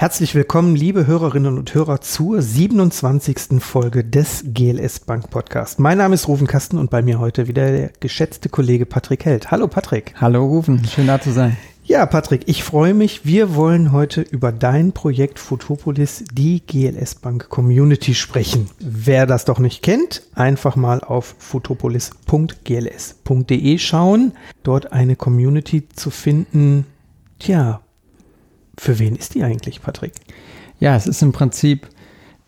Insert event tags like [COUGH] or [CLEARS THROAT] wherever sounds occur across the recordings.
Herzlich willkommen, liebe Hörerinnen und Hörer, zur 27. Folge des GLS Bank Podcast. Mein Name ist Rufen Kasten und bei mir heute wieder der geschätzte Kollege Patrick Held. Hallo Patrick. Hallo Rufen, schön da zu sein. Ja, Patrick, ich freue mich. Wir wollen heute über dein Projekt Photopolis, die GLS Bank Community sprechen. Wer das doch nicht kennt, einfach mal auf photopolis.gls.de schauen. Dort eine Community zu finden, tja, für wen ist die eigentlich, Patrick? Ja, es ist im Prinzip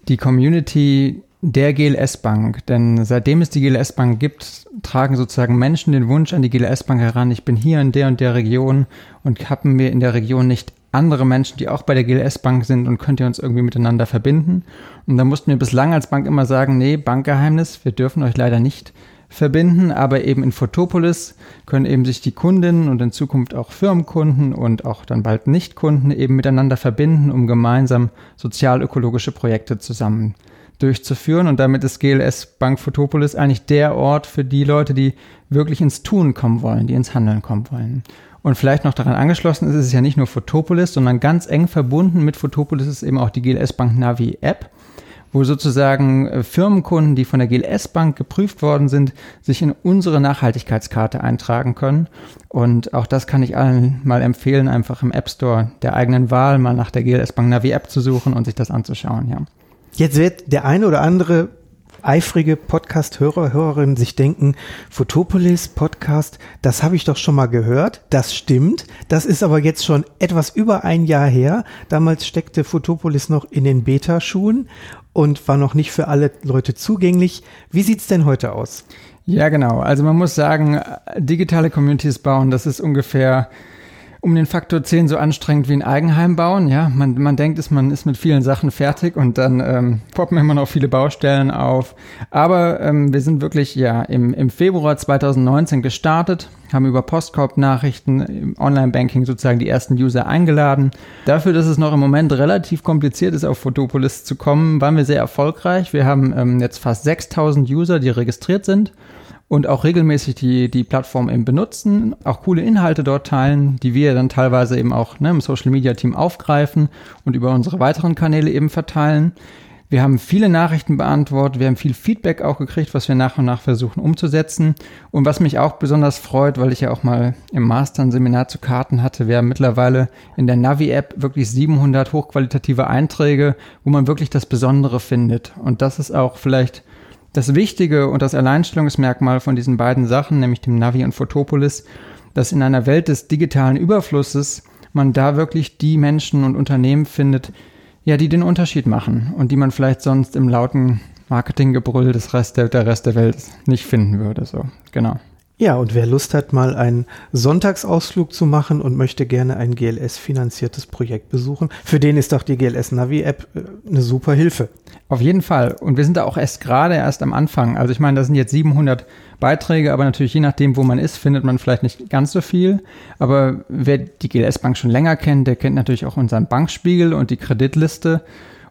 die Community der GLS Bank. Denn seitdem es die GLS Bank gibt, tragen sozusagen Menschen den Wunsch an die GLS Bank heran, ich bin hier in der und der Region und haben wir in der Region nicht andere Menschen, die auch bei der GLS Bank sind und könnt ihr uns irgendwie miteinander verbinden. Und da mussten wir bislang als Bank immer sagen, nee, Bankgeheimnis, wir dürfen euch leider nicht verbinden, aber eben in Photopolis können eben sich die Kundinnen und in Zukunft auch Firmenkunden und auch dann bald Nichtkunden eben miteinander verbinden, um gemeinsam sozial-ökologische Projekte zusammen durchzuführen. Und damit ist GLS Bank Photopolis eigentlich der Ort für die Leute, die wirklich ins Tun kommen wollen, die ins Handeln kommen wollen. Und vielleicht noch daran angeschlossen ist es ja nicht nur Photopolis, sondern ganz eng verbunden mit Photopolis ist eben auch die GLS Bank Navi App wo sozusagen äh, Firmenkunden, die von der GLS Bank geprüft worden sind, sich in unsere Nachhaltigkeitskarte eintragen können. Und auch das kann ich allen mal empfehlen, einfach im App Store der eigenen Wahl mal nach der GLS Bank Navi App zu suchen und sich das anzuschauen, ja. Jetzt wird der eine oder andere eifrige Podcast-Hörer, Hörerinnen sich denken, Photopolis Podcast, das habe ich doch schon mal gehört. Das stimmt. Das ist aber jetzt schon etwas über ein Jahr her. Damals steckte Photopolis noch in den Beta-Schuhen und war noch nicht für alle Leute zugänglich. Wie sieht's denn heute aus? Ja, genau. Also man muss sagen, digitale Communities bauen, das ist ungefähr um den Faktor 10 so anstrengend wie ein Eigenheim bauen. Ja, man, man denkt, ist, man ist mit vielen Sachen fertig und dann ähm, poppen immer noch viele Baustellen auf. Aber ähm, wir sind wirklich ja im, im Februar 2019 gestartet, haben über Postkorb-Nachrichten im Online-Banking sozusagen die ersten User eingeladen. Dafür, dass es noch im Moment relativ kompliziert ist, auf Photopolis zu kommen, waren wir sehr erfolgreich. Wir haben ähm, jetzt fast 6000 User, die registriert sind und auch regelmäßig die, die Plattform eben benutzen, auch coole Inhalte dort teilen, die wir dann teilweise eben auch ne, im Social Media Team aufgreifen und über unsere weiteren Kanäle eben verteilen. Wir haben viele Nachrichten beantwortet, wir haben viel Feedback auch gekriegt, was wir nach und nach versuchen umzusetzen. Und was mich auch besonders freut, weil ich ja auch mal im Master ein Seminar zu Karten hatte, wir haben mittlerweile in der Navi-App wirklich 700 hochqualitative Einträge, wo man wirklich das Besondere findet. Und das ist auch vielleicht das Wichtige und das Alleinstellungsmerkmal von diesen beiden Sachen, nämlich dem Navi und Photopolis, dass in einer Welt des digitalen Überflusses man da wirklich die Menschen und Unternehmen findet, ja, die den Unterschied machen und die man vielleicht sonst im lauten Marketinggebrüll des Rest der, der Rest der Welt nicht finden würde. So, genau. Ja, und wer Lust hat, mal einen Sonntagsausflug zu machen und möchte gerne ein GLS-finanziertes Projekt besuchen, für den ist doch die GLS Navi-App äh, eine super Hilfe. Auf jeden Fall. Und wir sind da auch erst gerade erst am Anfang. Also ich meine, da sind jetzt 700 Beiträge, aber natürlich je nachdem, wo man ist, findet man vielleicht nicht ganz so viel. Aber wer die GLS-Bank schon länger kennt, der kennt natürlich auch unseren Bankspiegel und die Kreditliste.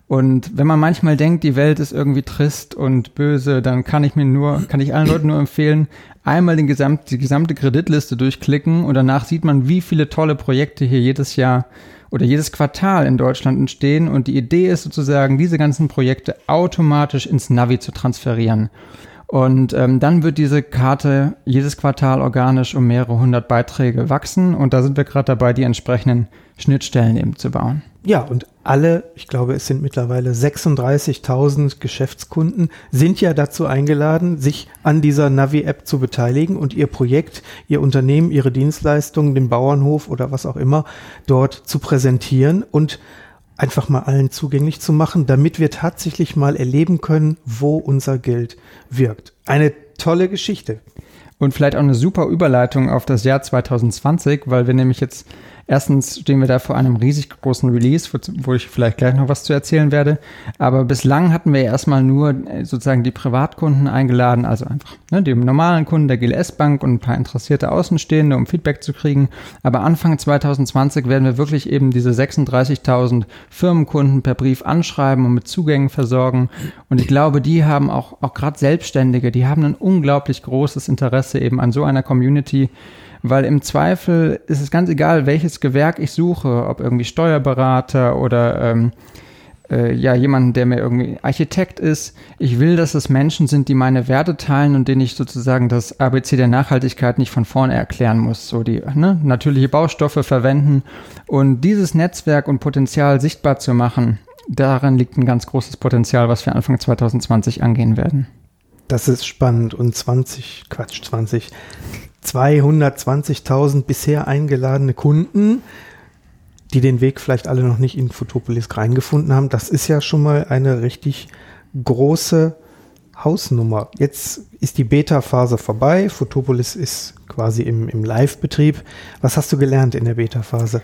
Und wenn man manchmal denkt, die Welt ist irgendwie trist und böse, dann kann ich mir nur, kann ich allen Leuten nur empfehlen, einmal den gesamt, die gesamte Kreditliste durchklicken und danach sieht man, wie viele tolle Projekte hier jedes Jahr oder jedes Quartal in Deutschland entstehen. Und die Idee ist sozusagen, diese ganzen Projekte automatisch ins Navi zu transferieren. Und ähm, dann wird diese Karte jedes Quartal organisch um mehrere hundert Beiträge wachsen. Und da sind wir gerade dabei, die entsprechenden Schnittstellen eben zu bauen. Ja, und alle, ich glaube, es sind mittlerweile 36.000 Geschäftskunden, sind ja dazu eingeladen, sich an dieser Navi-App zu beteiligen und ihr Projekt, ihr Unternehmen, ihre Dienstleistungen, den Bauernhof oder was auch immer dort zu präsentieren und einfach mal allen zugänglich zu machen, damit wir tatsächlich mal erleben können, wo unser Geld wirkt. Eine tolle Geschichte. Und vielleicht auch eine super Überleitung auf das Jahr 2020, weil wir nämlich jetzt Erstens stehen wir da vor einem riesig großen Release, wo ich vielleicht gleich noch was zu erzählen werde. Aber bislang hatten wir erstmal nur äh, sozusagen die Privatkunden eingeladen, also einfach ne, die normalen Kunden der GLS Bank und ein paar interessierte Außenstehende, um Feedback zu kriegen. Aber Anfang 2020 werden wir wirklich eben diese 36.000 Firmenkunden per Brief anschreiben und mit Zugängen versorgen. Und ich glaube, die haben auch, auch gerade Selbstständige, die haben ein unglaublich großes Interesse eben an so einer Community, weil im Zweifel ist es ganz egal, welches Gewerk ich suche, ob irgendwie Steuerberater oder ähm, äh, ja jemanden, der mir irgendwie Architekt ist. Ich will, dass es Menschen sind, die meine Werte teilen und denen ich sozusagen das ABC der Nachhaltigkeit nicht von vorne erklären muss. So die ne, natürliche Baustoffe verwenden und dieses Netzwerk und Potenzial sichtbar zu machen. Darin liegt ein ganz großes Potenzial, was wir Anfang 2020 angehen werden. Das ist spannend und 20, Quatsch, 20, 220.000 bisher eingeladene Kunden die den Weg vielleicht alle noch nicht in Photopolis reingefunden haben. Das ist ja schon mal eine richtig große Hausnummer. Jetzt ist die Beta-Phase vorbei. Photopolis ist quasi im, im Live-Betrieb. Was hast du gelernt in der Beta-Phase?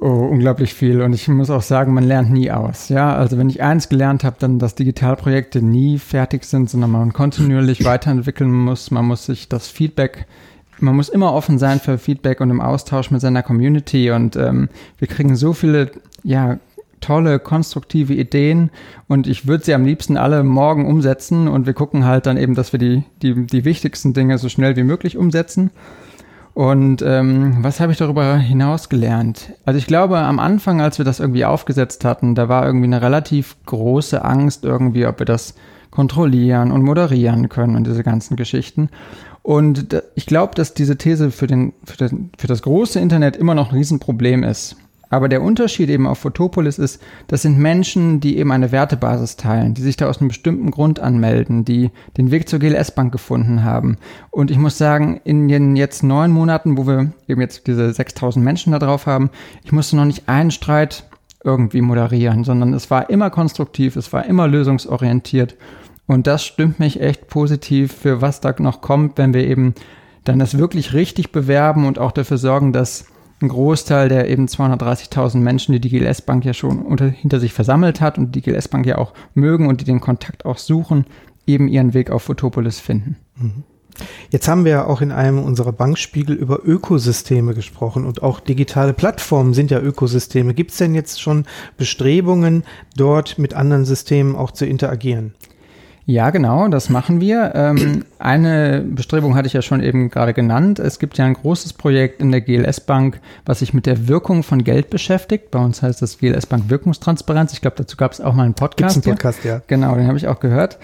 Oh, unglaublich viel. Und ich muss auch sagen, man lernt nie aus. Ja, also wenn ich eins gelernt habe, dann, dass Digitalprojekte nie fertig sind, sondern man kontinuierlich [CLEARS THROAT] weiterentwickeln muss. Man muss sich das Feedback man muss immer offen sein für Feedback und im Austausch mit seiner Community und ähm, wir kriegen so viele, ja, tolle, konstruktive Ideen und ich würde sie am liebsten alle morgen umsetzen und wir gucken halt dann eben, dass wir die, die, die wichtigsten Dinge so schnell wie möglich umsetzen. Und ähm, was habe ich darüber hinaus gelernt? Also ich glaube, am Anfang, als wir das irgendwie aufgesetzt hatten, da war irgendwie eine relativ große Angst irgendwie, ob wir das kontrollieren und moderieren können und diese ganzen Geschichten. Und ich glaube, dass diese These für, den, für, den, für das große Internet immer noch ein Riesenproblem ist. Aber der Unterschied eben auf Photopolis ist, das sind Menschen, die eben eine Wertebasis teilen, die sich da aus einem bestimmten Grund anmelden, die den Weg zur GLS-Bank gefunden haben. Und ich muss sagen, in den jetzt neun Monaten, wo wir eben jetzt diese 6000 Menschen da drauf haben, ich musste noch nicht einen Streit irgendwie moderieren, sondern es war immer konstruktiv, es war immer lösungsorientiert. Und das stimmt mich echt positiv für was da noch kommt, wenn wir eben dann das wirklich richtig bewerben und auch dafür sorgen, dass ein Großteil der eben 230.000 Menschen, die die GLS Bank ja schon unter, hinter sich versammelt hat und die GLS Bank ja auch mögen und die den Kontakt auch suchen, eben ihren Weg auf Photopolis finden. Mhm. Jetzt haben wir ja auch in einem unserer Bankspiegel über Ökosysteme gesprochen und auch digitale Plattformen sind ja Ökosysteme. Gibt es denn jetzt schon Bestrebungen, dort mit anderen Systemen auch zu interagieren? Ja, genau, das machen wir. Ähm, eine Bestrebung hatte ich ja schon eben gerade genannt. Es gibt ja ein großes Projekt in der GLS Bank, was sich mit der Wirkung von Geld beschäftigt. Bei uns heißt das GLS Bank Wirkungstransparenz. Ich glaube, dazu gab es auch mal einen Podcast. Gibt's einen Podcast, ja. ja. Genau, den habe ich auch gehört.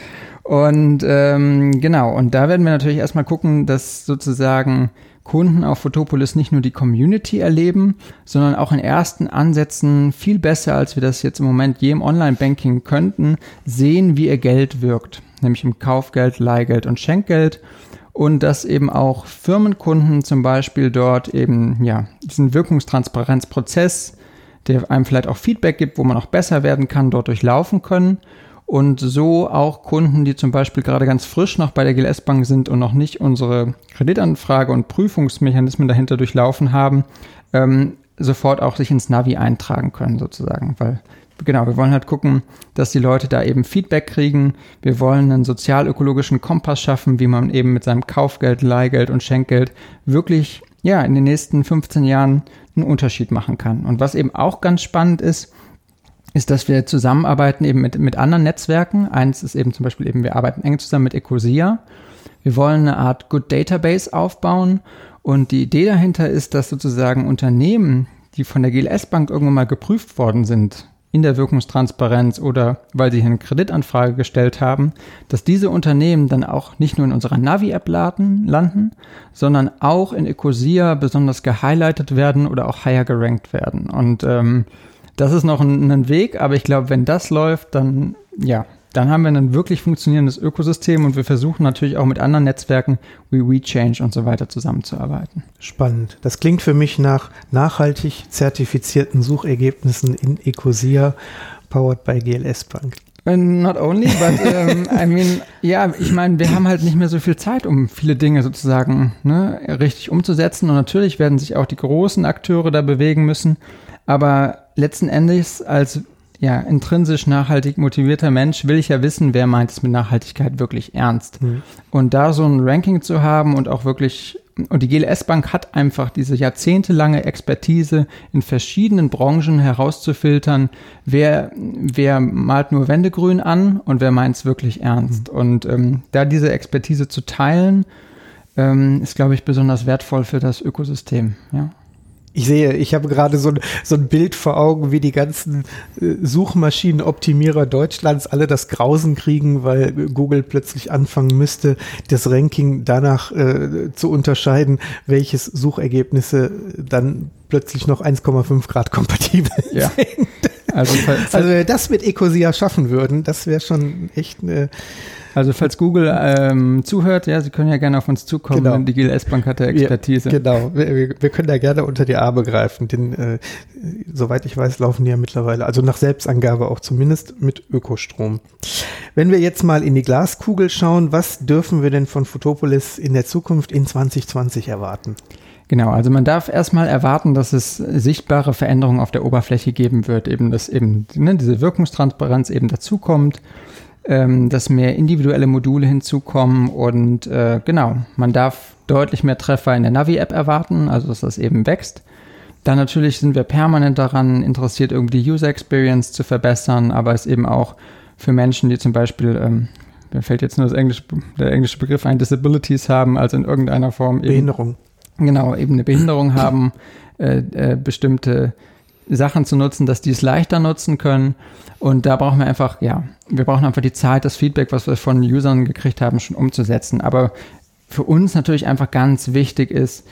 Und ähm, genau, und da werden wir natürlich erstmal gucken, dass sozusagen Kunden auf Photopolis nicht nur die Community erleben, sondern auch in ersten Ansätzen viel besser, als wir das jetzt im Moment je im Online-Banking könnten, sehen, wie ihr Geld wirkt, nämlich im Kaufgeld, Leihgeld und Schenkgeld. Und dass eben auch Firmenkunden zum Beispiel dort eben, ja, diesen Wirkungstransparenzprozess, der einem vielleicht auch Feedback gibt, wo man auch besser werden kann, dort durchlaufen können und so auch Kunden, die zum Beispiel gerade ganz frisch noch bei der GLS Bank sind und noch nicht unsere Kreditanfrage und Prüfungsmechanismen dahinter durchlaufen haben, ähm, sofort auch sich ins Navi eintragen können sozusagen, weil genau, wir wollen halt gucken, dass die Leute da eben Feedback kriegen. Wir wollen einen sozial-ökologischen Kompass schaffen, wie man eben mit seinem Kaufgeld, Leihgeld und Schenkgeld wirklich ja in den nächsten 15 Jahren einen Unterschied machen kann. Und was eben auch ganz spannend ist, ist, dass wir zusammenarbeiten eben mit, mit anderen Netzwerken. Eins ist eben zum Beispiel eben, wir arbeiten eng zusammen mit Ecosia. Wir wollen eine Art Good Database aufbauen und die Idee dahinter ist, dass sozusagen Unternehmen, die von der GLS Bank irgendwann mal geprüft worden sind, in der Wirkungstransparenz oder weil sie eine Kreditanfrage gestellt haben, dass diese Unternehmen dann auch nicht nur in unserer Navi-App landen, sondern auch in Ecosia besonders gehighlightet werden oder auch higher gerankt werden. Und ähm, das ist noch ein, ein Weg, aber ich glaube, wenn das läuft, dann ja, dann haben wir ein wirklich funktionierendes Ökosystem und wir versuchen natürlich auch mit anderen Netzwerken wie WeChange und so weiter zusammenzuarbeiten. Spannend. Das klingt für mich nach nachhaltig zertifizierten Suchergebnissen in Ecosia, powered by GLS Bank. Äh, not only, but um, I mean, ja, ich meine, wir haben halt nicht mehr so viel Zeit, um viele Dinge sozusagen ne, richtig umzusetzen. Und natürlich werden sich auch die großen Akteure da bewegen müssen. Aber letzten Endes als ja, intrinsisch nachhaltig motivierter Mensch will ich ja wissen, wer meint es mit Nachhaltigkeit wirklich ernst. Mhm. Und da so ein Ranking zu haben und auch wirklich, und die GLS Bank hat einfach diese jahrzehntelange Expertise in verschiedenen Branchen herauszufiltern, wer, wer malt nur Wendegrün an und wer meint es wirklich ernst. Mhm. Und ähm, da diese Expertise zu teilen, ähm, ist, glaube ich, besonders wertvoll für das Ökosystem. Ja. Ich sehe, ich habe gerade so ein, so ein Bild vor Augen, wie die ganzen äh, Suchmaschinenoptimierer Deutschlands alle das Grausen kriegen, weil Google plötzlich anfangen müsste, das Ranking danach äh, zu unterscheiden, welches Suchergebnisse dann plötzlich noch 1,5 Grad kompatibel [LAUGHS] ja. sind. Also, also, wenn wir das mit Ecosia schaffen würden, das wäre schon echt eine also falls Google ähm, zuhört, ja, Sie können ja gerne auf uns zukommen. Genau. Die GLS Bank hat der Expertise. Ja, genau, wir, wir, können da gerne unter die Arme greifen, denn äh, soweit ich weiß, laufen die ja mittlerweile, also nach Selbstangabe auch zumindest mit Ökostrom. Wenn wir jetzt mal in die Glaskugel schauen, was dürfen wir denn von Photopolis in der Zukunft in 2020 erwarten? Genau, also man darf erstmal erwarten, dass es sichtbare Veränderungen auf der Oberfläche geben wird, eben dass eben ne, diese Wirkungstransparenz eben dazukommt ähm, dass mehr individuelle Module hinzukommen und äh, genau, man darf deutlich mehr Treffer in der Navi-App erwarten, also dass das eben wächst. Dann natürlich sind wir permanent daran interessiert, irgendwie die User Experience zu verbessern, aber es eben auch für Menschen, die zum Beispiel, ähm, mir fällt jetzt nur das englische, der englische Begriff ein, Disabilities haben, also in irgendeiner Form eben, Behinderung. Genau, eben eine Behinderung haben, äh, äh, bestimmte Sachen zu nutzen, dass die es leichter nutzen können. Und da brauchen wir einfach, ja, wir brauchen einfach die Zeit, das Feedback, was wir von Usern gekriegt haben, schon umzusetzen. Aber für uns natürlich einfach ganz wichtig ist,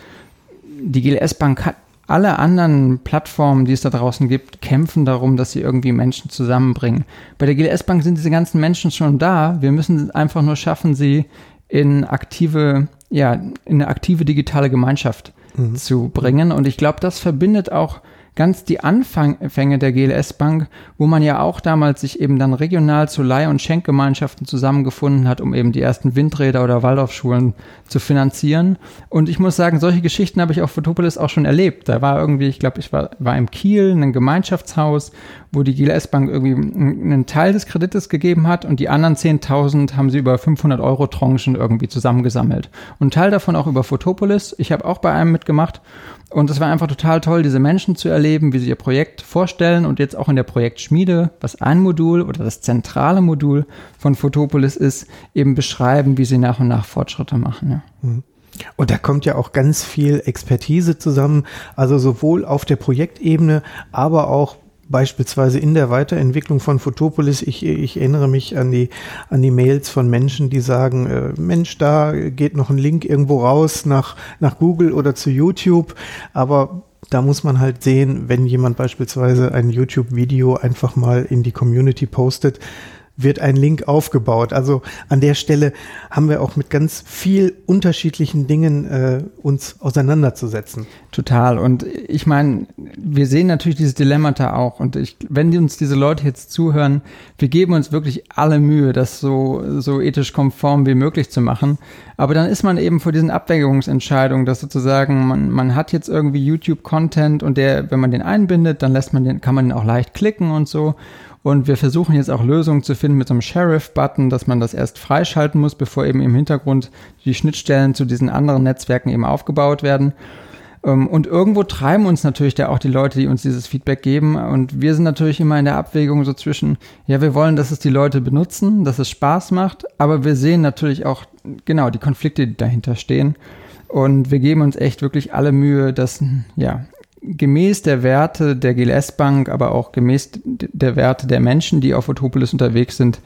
die GLS Bank hat alle anderen Plattformen, die es da draußen gibt, kämpfen darum, dass sie irgendwie Menschen zusammenbringen. Bei der GLS Bank sind diese ganzen Menschen schon da. Wir müssen einfach nur schaffen, sie in aktive, ja, in eine aktive digitale Gemeinschaft mhm. zu bringen. Und ich glaube, das verbindet auch ganz die Anfänge der GLS Bank, wo man ja auch damals sich eben dann regional zu Leih- und Schenkgemeinschaften zusammengefunden hat, um eben die ersten Windräder oder Waldorfschulen zu finanzieren. Und ich muss sagen, solche Geschichten habe ich auf Photopolis auch schon erlebt. Da war irgendwie, ich glaube, ich war, war im Kiel, ein Gemeinschaftshaus, wo die GLS Bank irgendwie einen Teil des Kredites gegeben hat und die anderen 10.000 haben sie über 500 Euro Tranchen irgendwie zusammengesammelt. Und Teil davon auch über Photopolis. Ich habe auch bei einem mitgemacht und es war einfach total toll, diese Menschen zu erleben, wie sie ihr Projekt vorstellen und jetzt auch in der Projektschmiede, was ein Modul oder das zentrale Modul von Photopolis ist, eben beschreiben, wie sie nach und nach Fortschritte machen. Ja. Mhm. Und da kommt ja auch ganz viel Expertise zusammen, also sowohl auf der Projektebene, aber auch beispielsweise in der Weiterentwicklung von Photopolis, ich, ich erinnere mich an die, an die Mails von Menschen, die sagen, äh, Mensch, da geht noch ein Link irgendwo raus nach, nach Google oder zu YouTube, aber da muss man halt sehen, wenn jemand beispielsweise ein YouTube-Video einfach mal in die Community postet, wird ein Link aufgebaut. Also an der Stelle haben wir auch mit ganz viel unterschiedlichen Dingen äh, uns auseinanderzusetzen. Total. Und ich meine, wir sehen natürlich dieses Dilemmata auch. Und ich, wenn uns diese Leute jetzt zuhören, wir geben uns wirklich alle Mühe, das so, so ethisch konform wie möglich zu machen. Aber dann ist man eben vor diesen Abwägungsentscheidungen, dass sozusagen man, man hat jetzt irgendwie YouTube-Content und der, wenn man den einbindet, dann lässt man den, kann man den auch leicht klicken und so. Und wir versuchen jetzt auch Lösungen zu finden mit so einem Sheriff-Button, dass man das erst freischalten muss, bevor eben im Hintergrund die Schnittstellen zu diesen anderen Netzwerken eben aufgebaut werden. Ähm, und irgendwo treiben uns natürlich da auch die Leute, die uns dieses Feedback geben. Und wir sind natürlich immer in der Abwägung so zwischen, ja, wir wollen, dass es die Leute benutzen, dass es Spaß macht, aber wir sehen natürlich auch genau die Konflikte, die dahinter stehen. Und wir geben uns echt wirklich alle Mühe, dass, ja, gemäß der Werte der GLS Bank, aber auch gemäß der Werte der Menschen, die auf Photopolis unterwegs sind,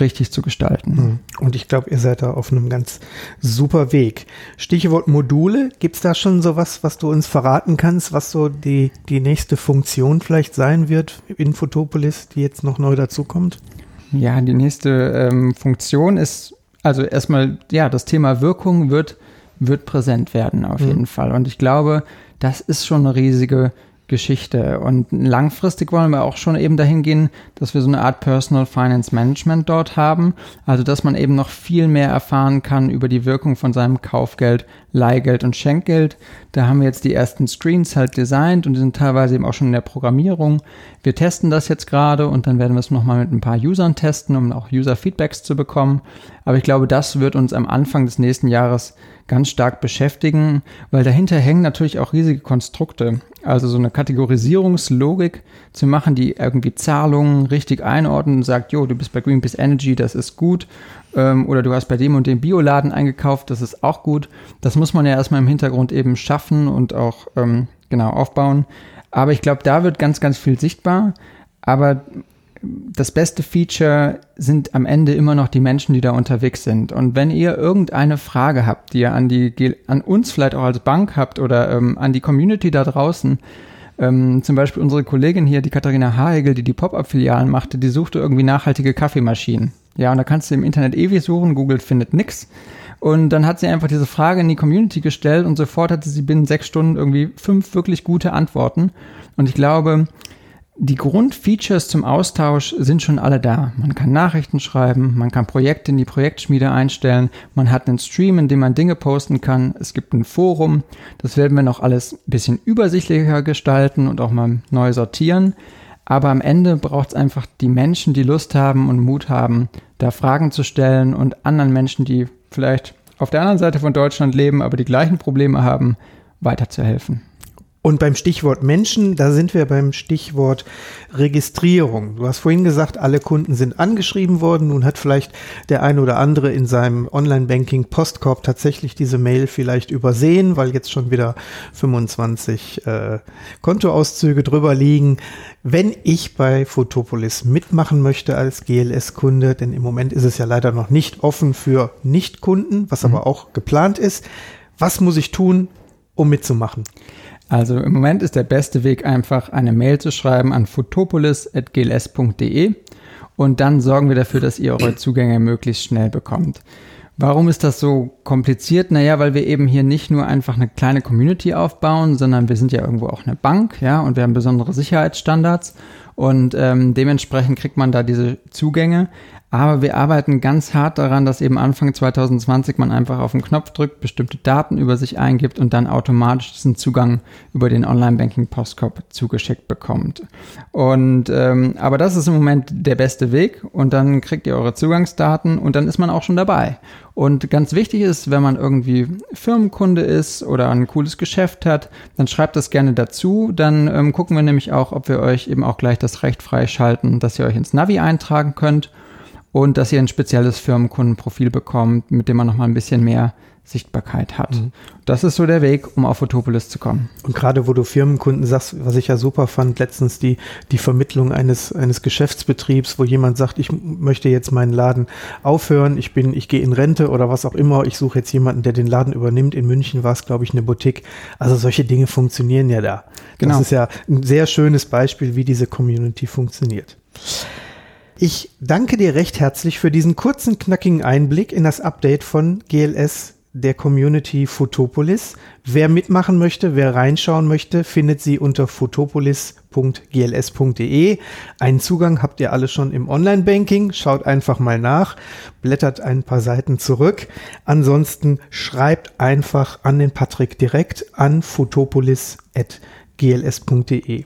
richtig zu gestalten. Hm. Und ich glaube, ihr seid da auf einem ganz super Weg. Stichwort Module, gibt es da schon sowas, was du uns verraten kannst, was so die, die nächste Funktion vielleicht sein wird in Photopolis, die jetzt noch neu dazukommt? Ja, die nächste ähm, Funktion ist, also erstmal, ja, das Thema Wirkung wird, wird präsent werden auf mhm. jeden Fall. Und ich glaube, das ist schon eine riesige Geschichte. Und langfristig wollen wir auch schon eben dahin gehen, dass wir so eine Art Personal Finance Management dort haben. Also, dass man eben noch viel mehr erfahren kann über die Wirkung von seinem Kaufgeld, Leihgeld und Schenkgeld. Da haben wir jetzt die ersten Screens halt designt und die sind teilweise eben auch schon in der Programmierung. Wir testen das jetzt gerade und dann werden wir es nochmal mit ein paar Usern testen, um auch User-Feedbacks zu bekommen. Aber ich glaube, das wird uns am Anfang des nächsten Jahres ganz stark beschäftigen, weil dahinter hängen natürlich auch riesige Konstrukte. Also so eine Kategorisierungslogik zu machen, die irgendwie Zahlungen richtig einordnen und sagt, jo, du bist bei Greenpeace Energy, das ist gut. Ähm, oder du hast bei dem und dem Bioladen eingekauft, das ist auch gut. Das muss man ja erstmal im Hintergrund eben schaffen und auch ähm, genau aufbauen. Aber ich glaube, da wird ganz, ganz viel sichtbar. Aber das beste Feature sind am Ende immer noch die Menschen, die da unterwegs sind. Und wenn ihr irgendeine Frage habt, die ihr an die an uns vielleicht auch als Bank habt oder ähm, an die Community da draußen, ähm, zum Beispiel unsere Kollegin hier, die Katharina Hagel, die die Pop-up-Filialen machte, die suchte irgendwie nachhaltige Kaffeemaschinen. Ja, und da kannst du im Internet ewig suchen, googelt, findet nix. Und dann hat sie einfach diese Frage in die Community gestellt und sofort hatte sie binnen sechs Stunden irgendwie fünf wirklich gute Antworten. Und ich glaube, die Grundfeatures zum Austausch sind schon alle da. Man kann Nachrichten schreiben, man kann Projekte in die Projektschmiede einstellen, man hat einen Stream, in dem man Dinge posten kann, es gibt ein Forum. Das werden wir noch alles ein bisschen übersichtlicher gestalten und auch mal neu sortieren. Aber am Ende braucht es einfach die Menschen, die Lust haben und Mut haben, da Fragen zu stellen und anderen Menschen, die vielleicht auf der anderen Seite von Deutschland leben, aber die gleichen Probleme haben, weiterzuhelfen. Und beim Stichwort Menschen, da sind wir beim Stichwort Registrierung. Du hast vorhin gesagt, alle Kunden sind angeschrieben worden. Nun hat vielleicht der eine oder andere in seinem Online-Banking Postkorb tatsächlich diese Mail vielleicht übersehen, weil jetzt schon wieder 25 äh, Kontoauszüge drüber liegen. Wenn ich bei Photopolis mitmachen möchte als GLS-Kunde, denn im Moment ist es ja leider noch nicht offen für Nichtkunden, was mhm. aber auch geplant ist, was muss ich tun, um mitzumachen? Also im Moment ist der beste Weg einfach eine Mail zu schreiben an photopolis.gls.de und dann sorgen wir dafür, dass ihr eure Zugänge möglichst schnell bekommt. Warum ist das so kompliziert? Naja, weil wir eben hier nicht nur einfach eine kleine Community aufbauen, sondern wir sind ja irgendwo auch eine Bank, ja, und wir haben besondere Sicherheitsstandards und ähm, dementsprechend kriegt man da diese Zugänge. Aber wir arbeiten ganz hart daran, dass eben Anfang 2020 man einfach auf den Knopf drückt, bestimmte Daten über sich eingibt und dann automatisch diesen Zugang über den Online-Banking-Postkorb zugeschickt bekommt. Und ähm, aber das ist im Moment der beste Weg und dann kriegt ihr eure Zugangsdaten und dann ist man auch schon dabei. Und ganz wichtig ist, wenn man irgendwie Firmenkunde ist oder ein cooles Geschäft hat, dann schreibt das gerne dazu. Dann ähm, gucken wir nämlich auch, ob wir euch eben auch gleich das Recht freischalten, dass ihr euch ins Navi eintragen könnt und dass ihr ein spezielles Firmenkundenprofil bekommt, mit dem man noch mal ein bisschen mehr Sichtbarkeit hat. Mhm. Das ist so der Weg, um auf Photopolis zu kommen. Und gerade wo du Firmenkunden sagst, was ich ja super fand, letztens die, die Vermittlung eines, eines Geschäftsbetriebs, wo jemand sagt, ich möchte jetzt meinen Laden aufhören, ich bin, ich gehe in Rente oder was auch immer, ich suche jetzt jemanden, der den Laden übernimmt. In München war es, glaube ich, eine Boutique. Also solche Dinge funktionieren ja da. Genau. Das ist ja ein sehr schönes Beispiel, wie diese Community funktioniert. Ich danke dir recht herzlich für diesen kurzen, knackigen Einblick in das Update von GLS der Community Photopolis. Wer mitmachen möchte, wer reinschauen möchte, findet sie unter photopolis.gls.de. Einen Zugang habt ihr alle schon im Online-Banking. Schaut einfach mal nach, blättert ein paar Seiten zurück. Ansonsten schreibt einfach an den Patrick direkt an photopolis.gls.de.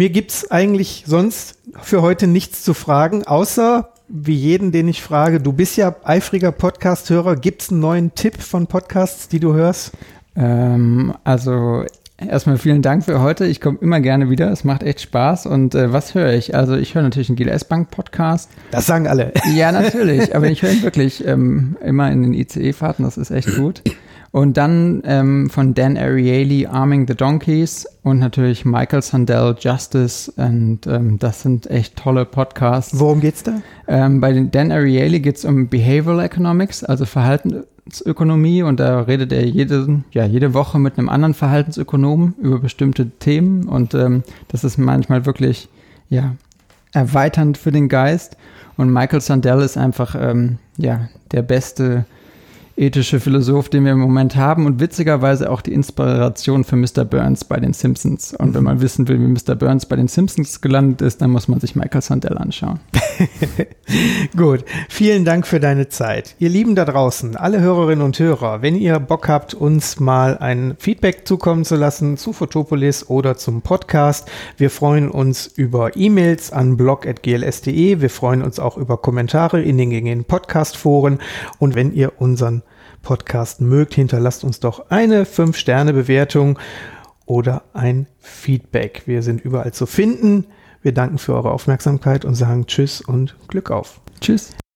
Mir gibt's eigentlich sonst für heute nichts zu fragen, außer wie jeden, den ich frage, du bist ja eifriger Podcast-Hörer. Gibt's einen neuen Tipp von Podcasts, die du hörst? Ähm, also Erstmal vielen Dank für heute. Ich komme immer gerne wieder. Es macht echt Spaß. Und äh, was höre ich? Also ich höre natürlich einen GLS Bank Podcast. Das sagen alle. Ja, natürlich. [LAUGHS] Aber ich höre ihn wirklich ähm, immer in den ICE-Fahrten. Das ist echt gut. Und dann ähm, von Dan Ariely Arming the Donkeys und natürlich Michael Sandell Justice. Und ähm, das sind echt tolle Podcasts. Worum geht's da? Ähm, bei den Dan Ariely geht's um Behavioral Economics, also Verhaltensökonomie. Und da redet er jede, ja, jede Woche mit einem anderen Verhaltensökonomen über bestimmte Themen. Und ähm, das ist manchmal wirklich ja, erweiternd für den Geist. Und Michael Sandell ist einfach ähm, ja, der beste ethische Philosoph, den wir im Moment haben und witzigerweise auch die Inspiration für Mr. Burns bei den Simpsons. Und wenn man wissen will, wie Mr. Burns bei den Simpsons gelandet ist, dann muss man sich Michael Sandel anschauen. [LAUGHS] Gut, vielen Dank für deine Zeit. Ihr Lieben da draußen, alle Hörerinnen und Hörer, wenn ihr Bock habt, uns mal ein Feedback zukommen zu lassen zu Photopolis oder zum Podcast, wir freuen uns über E-Mails an blog.gls.de. Wir freuen uns auch über Kommentare in den gängigen Podcast-Foren und wenn ihr unseren Podcast mögt, hinterlasst uns doch eine 5-Sterne-Bewertung oder ein Feedback. Wir sind überall zu finden. Wir danken für eure Aufmerksamkeit und sagen Tschüss und Glück auf. Tschüss.